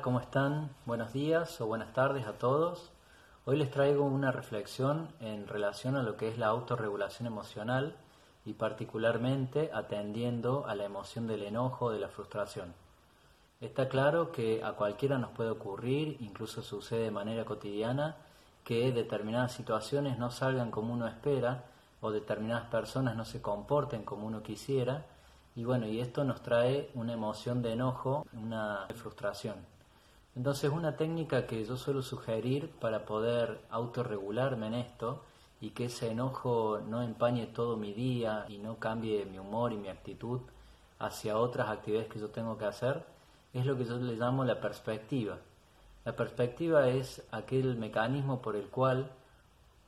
¿cómo están? Buenos días o buenas tardes a todos. Hoy les traigo una reflexión en relación a lo que es la autorregulación emocional y particularmente atendiendo a la emoción del enojo o de la frustración. Está claro que a cualquiera nos puede ocurrir, incluso sucede de manera cotidiana, que determinadas situaciones no salgan como uno espera o determinadas personas no se comporten como uno quisiera y bueno, y esto nos trae una emoción de enojo, una frustración. Entonces, una técnica que yo suelo sugerir para poder autorregularme en esto y que ese enojo no empañe todo mi día y no cambie mi humor y mi actitud hacia otras actividades que yo tengo que hacer, es lo que yo le llamo la perspectiva. La perspectiva es aquel mecanismo por el cual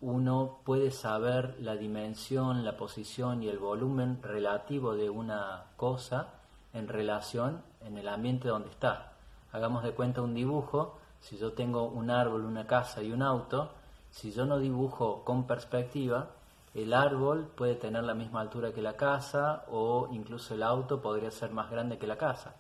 uno puede saber la dimensión, la posición y el volumen relativo de una cosa en relación en el ambiente donde está. Hagamos de cuenta un dibujo, si yo tengo un árbol, una casa y un auto, si yo no dibujo con perspectiva, el árbol puede tener la misma altura que la casa o incluso el auto podría ser más grande que la casa.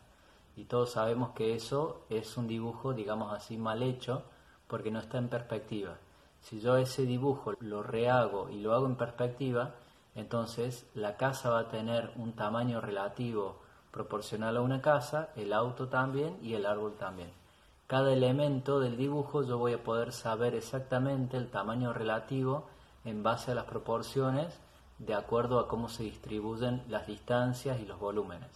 Y todos sabemos que eso es un dibujo, digamos así, mal hecho porque no está en perspectiva. Si yo ese dibujo lo rehago y lo hago en perspectiva, entonces la casa va a tener un tamaño relativo proporcional a una casa, el auto también y el árbol también. Cada elemento del dibujo yo voy a poder saber exactamente el tamaño relativo en base a las proporciones de acuerdo a cómo se distribuyen las distancias y los volúmenes.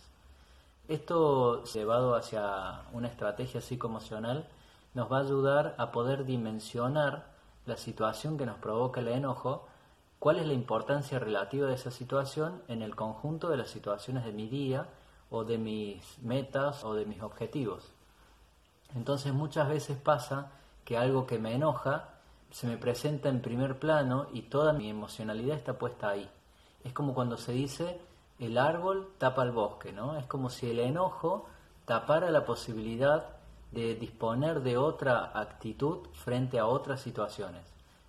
Esto llevado hacia una estrategia psicoemocional nos va a ayudar a poder dimensionar la situación que nos provoca el enojo, cuál es la importancia relativa de esa situación en el conjunto de las situaciones de mi día o de mis metas o de mis objetivos. Entonces muchas veces pasa que algo que me enoja se me presenta en primer plano y toda mi emocionalidad está puesta ahí. Es como cuando se dice el árbol tapa el bosque, ¿no? Es como si el enojo tapara la posibilidad de disponer de otra actitud frente a otras situaciones.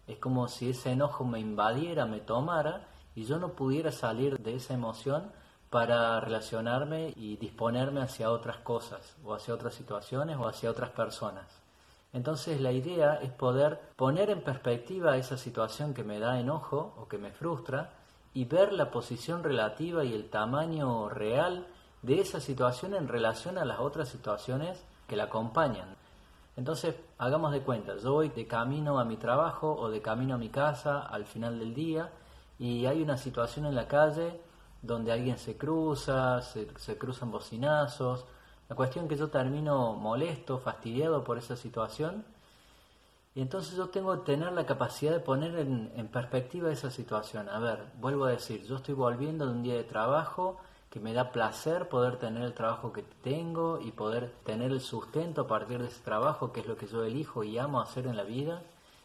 Es como si ese enojo me invadiera, me tomara y yo no pudiera salir de esa emoción para relacionarme y disponerme hacia otras cosas o hacia otras situaciones o hacia otras personas. Entonces la idea es poder poner en perspectiva esa situación que me da enojo o que me frustra y ver la posición relativa y el tamaño real de esa situación en relación a las otras situaciones que la acompañan. Entonces, hagamos de cuenta, yo voy de camino a mi trabajo o de camino a mi casa al final del día y hay una situación en la calle donde alguien se cruza, se, cruzan bocinazos. La cuestión es que yo termino molesto, fastidiado por esa situación y entonces yo tengo que tener la capacidad de poner en, en perspectiva esa situación. A ver, vuelvo a decir, yo estoy volviendo de un día de trabajo, que me da placer poder tener el trabajo que tengo y poder tener el sustento a partir de ese trabajo, que es lo que yo elijo y amo hacer en la vida.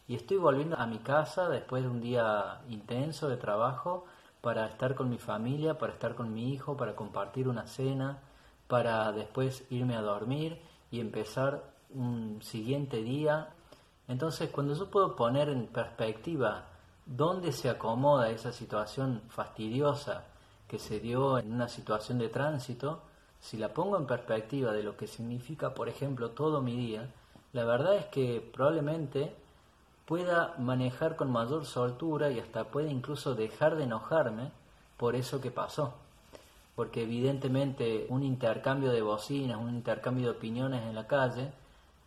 Y estoy volviendo a mi casa después de un día intenso de trabajo para estar con mi familia, para estar con mi hijo, para compartir una cena, para después irme a dormir y empezar un siguiente día. Entonces, cuando yo puedo poner en perspectiva dónde se acomoda esa situación fastidiosa, que se dio en una situación de tránsito, si la pongo en perspectiva de lo que significa, por ejemplo, todo mi día, la verdad es que probablemente pueda manejar con mayor soltura y hasta pueda incluso dejar de enojarme por eso que pasó. Porque evidentemente un intercambio de bocinas, un intercambio de opiniones en la calle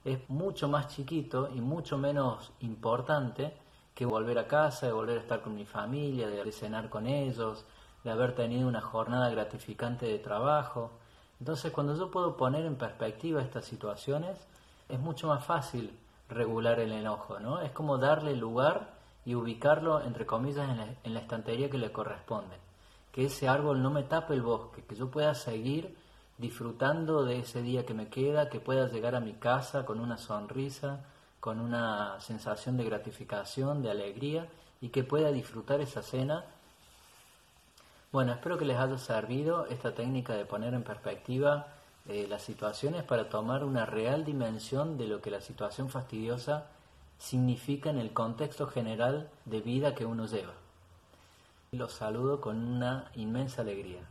es mucho más chiquito y mucho menos importante que volver a casa, de volver a estar con mi familia, de cenar con ellos, de haber tenido una jornada gratificante de trabajo. Entonces, cuando yo puedo poner en perspectiva estas situaciones, es mucho más fácil regular el enojo, ¿no? Es como darle lugar y ubicarlo, entre comillas, en la, en la estantería que le corresponde. Que ese árbol no me tape el bosque, que yo pueda seguir disfrutando de ese día que me queda, que pueda llegar a mi casa con una sonrisa, con una sensación de gratificación, de alegría, y que pueda disfrutar esa cena bueno, espero que les haya servido esta técnica de poner en perspectiva eh, las situaciones para tomar una real dimensión de lo que la situación fastidiosa significa en el contexto general de vida que uno lleva. Los saludo con una inmensa alegría.